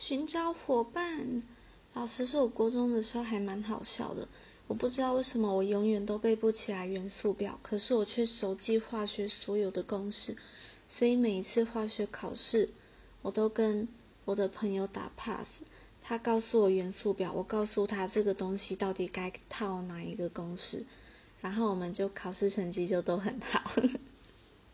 寻找伙伴。老实说，我国中的时候还蛮好笑的。我不知道为什么我永远都背不起来元素表，可是我却熟记化学所有的公式。所以每一次化学考试，我都跟我的朋友打 pass。他告诉我元素表，我告诉他这个东西到底该套哪一个公式，然后我们就考试成绩就都很好。